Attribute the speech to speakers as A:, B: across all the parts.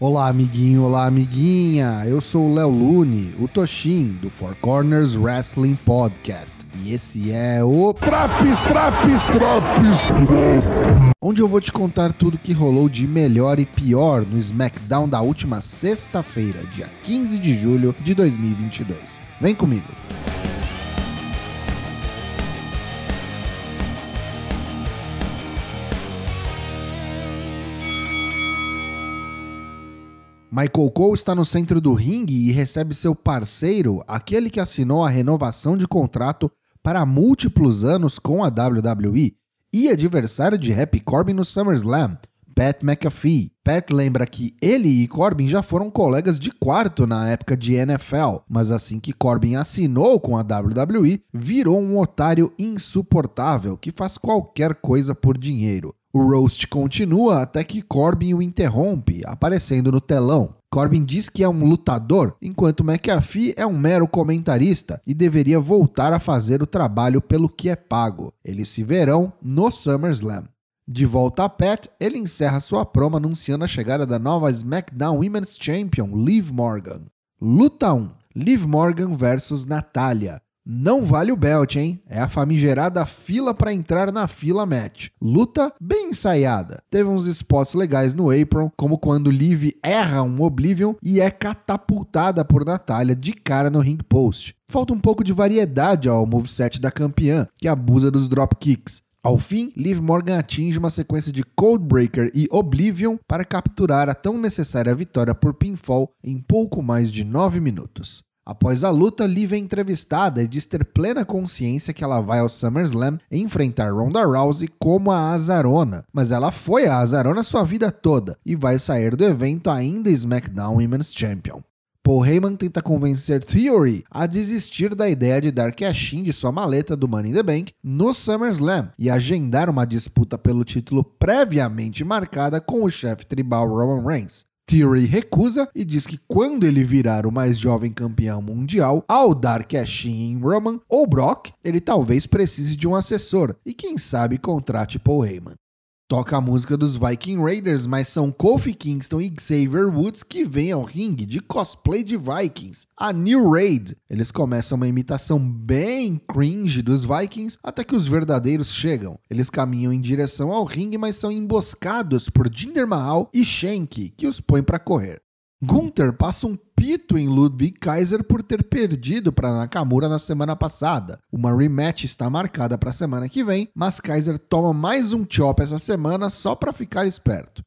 A: Olá, amiguinho, olá, amiguinha. Eu sou o Léo Lune, o Toshin, do Four Corners Wrestling Podcast. E esse é o
B: Traps, Traps, Traps,
A: onde eu vou te contar tudo que rolou de melhor e pior no SmackDown da última sexta-feira, dia 15 de julho de 2022. Vem comigo. Michael Cole está no centro do ringue e recebe seu parceiro, aquele que assinou a renovação de contrato para múltiplos anos com a WWE e adversário de Happy Corbin no SummerSlam, Pat McAfee. Pat lembra que ele e Corbin já foram colegas de quarto na época de NFL, mas assim que Corbin assinou com a WWE, virou um otário insuportável que faz qualquer coisa por dinheiro. O roast continua até que Corbin o interrompe, aparecendo no telão. Corbin diz que é um lutador, enquanto McAfee é um mero comentarista e deveria voltar a fazer o trabalho pelo que é pago. Eles se verão no SummerSlam. De volta a Pat, ele encerra sua promo anunciando a chegada da nova SmackDown Women's Champion, Liv Morgan. Luta 1: Liv Morgan versus Natália. Não vale o belt, hein? É a famigerada fila para entrar na fila match. Luta bem ensaiada. Teve uns spots legais no apron, como quando Liv erra um Oblivion e é catapultada por Natália de cara no ring post. Falta um pouco de variedade ao moveset da campeã, que abusa dos dropkicks. Ao fim, Liv Morgan atinge uma sequência de Codebreaker e Oblivion para capturar a tão necessária vitória por pinfall em pouco mais de 9 minutos. Após a luta, Liv é entrevistada e diz ter plena consciência que ela vai ao SummerSlam enfrentar Ronda Rousey como a Azarona, mas ela foi a Azarona sua vida toda e vai sair do evento ainda SmackDown Women's Champion. Paul Heyman tenta convencer Theory a desistir da ideia de dar cash de sua maleta do Money in the Bank no SummerSlam e agendar uma disputa pelo título previamente marcada com o chefe tribal Roman Reigns. Theory recusa e diz que quando ele virar o mais jovem campeão mundial, ao dar cash em Roman ou Brock, ele talvez precise de um assessor e quem sabe contrate Paul Heyman. Toca a música dos Viking Raiders, mas são Kofi Kingston e Xavier Woods que vêm ao ringue de cosplay de Vikings, a New Raid. Eles começam uma imitação bem cringe dos Vikings até que os verdadeiros chegam. Eles caminham em direção ao ringue, mas são emboscados por Jinder Mahal e Shanky, que os põem para correr. Gunther passa um pito em Ludwig Kaiser por ter perdido para Nakamura na semana passada. Uma rematch está marcada para a semana que vem, mas Kaiser toma mais um chop essa semana só para ficar esperto.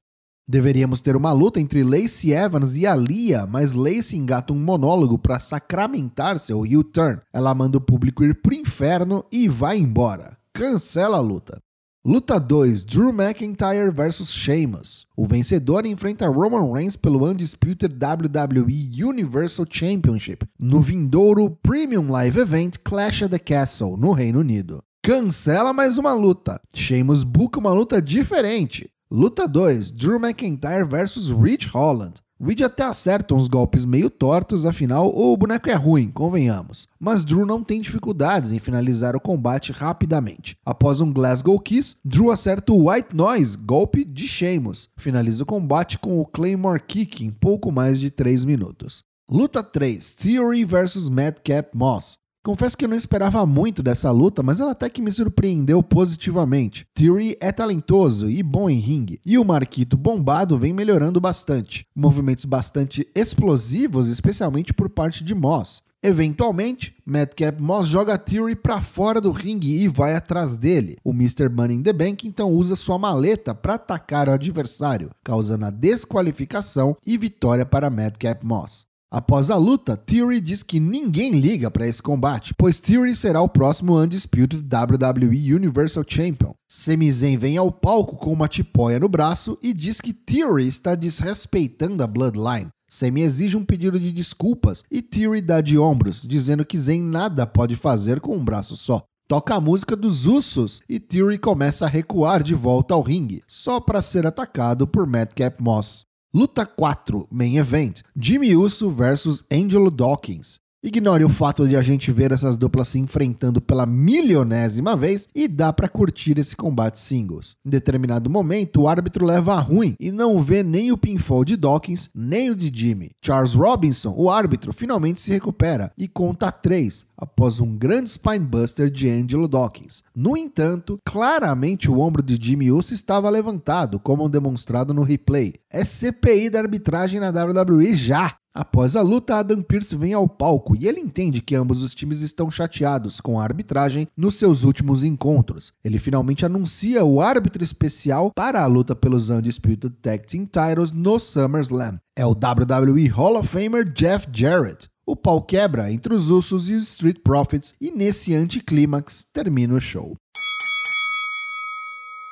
A: Deveríamos ter uma luta entre Lacey Evans e Alia, mas Lacey engata um monólogo para sacramentar seu heel turn. Ela manda o público ir pro inferno e vai embora. Cancela a luta. Luta 2: Drew McIntyre vs Sheamus. O vencedor enfrenta Roman Reigns pelo Undisputed WWE Universal Championship no vindouro Premium Live Event Clash at the Castle, no Reino Unido. Cancela mais uma luta. Sheamus buca uma luta diferente. Luta 2: Drew McIntyre vs Rich Holland. Reed até acerta uns golpes meio tortos, afinal o boneco é ruim, convenhamos. Mas Drew não tem dificuldades em finalizar o combate rapidamente. Após um Glasgow Kiss, Drew acerta o White Noise, golpe de Sheamus. Finaliza o combate com o Claymore Kick em pouco mais de 3 minutos. Luta 3: Theory vs Madcap Moss. Confesso que eu não esperava muito dessa luta, mas ela até que me surpreendeu positivamente. Theory é talentoso e bom em ringue, e o Marquito bombado vem melhorando bastante. Movimentos bastante explosivos, especialmente por parte de Moss. Eventualmente, Madcap Moss joga Theory para fora do ringue e vai atrás dele. O Mr. Money in the Bank então usa sua maleta para atacar o adversário, causando a desqualificação e vitória para Madcap Moss. Após a luta, Theory diz que ninguém liga para esse combate, pois Theory será o próximo Undisputed WWE Universal Champion. Sami Zayn vem ao palco com uma tipóia no braço e diz que Theory está desrespeitando a Bloodline. Sami exige um pedido de desculpas e Theory dá de ombros, dizendo que Zayn nada pode fazer com um braço só. Toca a música dos Usos e Theory começa a recuar de volta ao ringue, só para ser atacado por Madcap Moss. Luta 4, Main Event: Jimmy Uso versus Angelo Dawkins. Ignore o fato de a gente ver essas duplas se enfrentando pela milionésima vez e dá para curtir esse combate singles. Em determinado momento, o árbitro leva a ruim e não vê nem o pinfall de Dawkins, nem o de Jimmy. Charles Robinson, o árbitro, finalmente se recupera e conta 3 após um grande spinebuster de Angelo Dawkins. No entanto, claramente o ombro de Jimmy Uso estava levantado, como demonstrado no replay. É CPI da arbitragem na WWE já! Após a luta, Adam Pearce vem ao palco e ele entende que ambos os times estão chateados com a arbitragem nos seus últimos encontros. Ele finalmente anuncia o árbitro especial para a luta pelos Undisputed Tag Team Titles no SummerSlam. É o WWE Hall of Famer Jeff Jarrett. O pau quebra entre os Usos e os Street Profits e nesse anticlímax termina o show.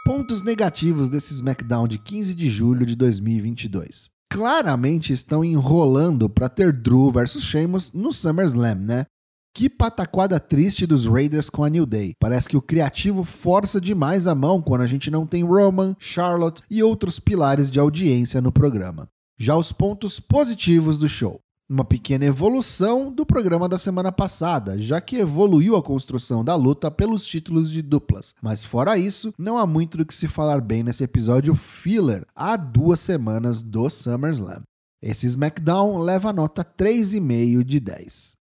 A: Pontos negativos desse SmackDown de 15 de julho de 2022 claramente estão enrolando para ter Drew versus Sheamus no SummerSlam, né? Que pataquada triste dos Raiders com a New Day. Parece que o criativo força demais a mão quando a gente não tem Roman, Charlotte e outros pilares de audiência no programa. Já os pontos positivos do show uma pequena evolução do programa da semana passada, já que evoluiu a construção da luta pelos títulos de duplas. Mas fora isso, não há muito do que se falar bem nesse episódio filler há duas semanas do SummerSlam. Esse SmackDown leva nota 3,5 de 10.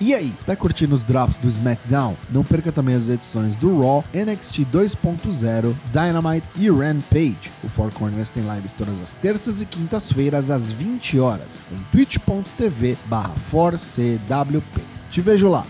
A: E aí, tá curtindo os drops do SmackDown? Não perca também as edições do Raw, NXT 2.0, Dynamite e Rampage. O Four Corners tem lives todas as terças e quintas-feiras às 20 horas em twitch.tv/4cwp. Te vejo lá.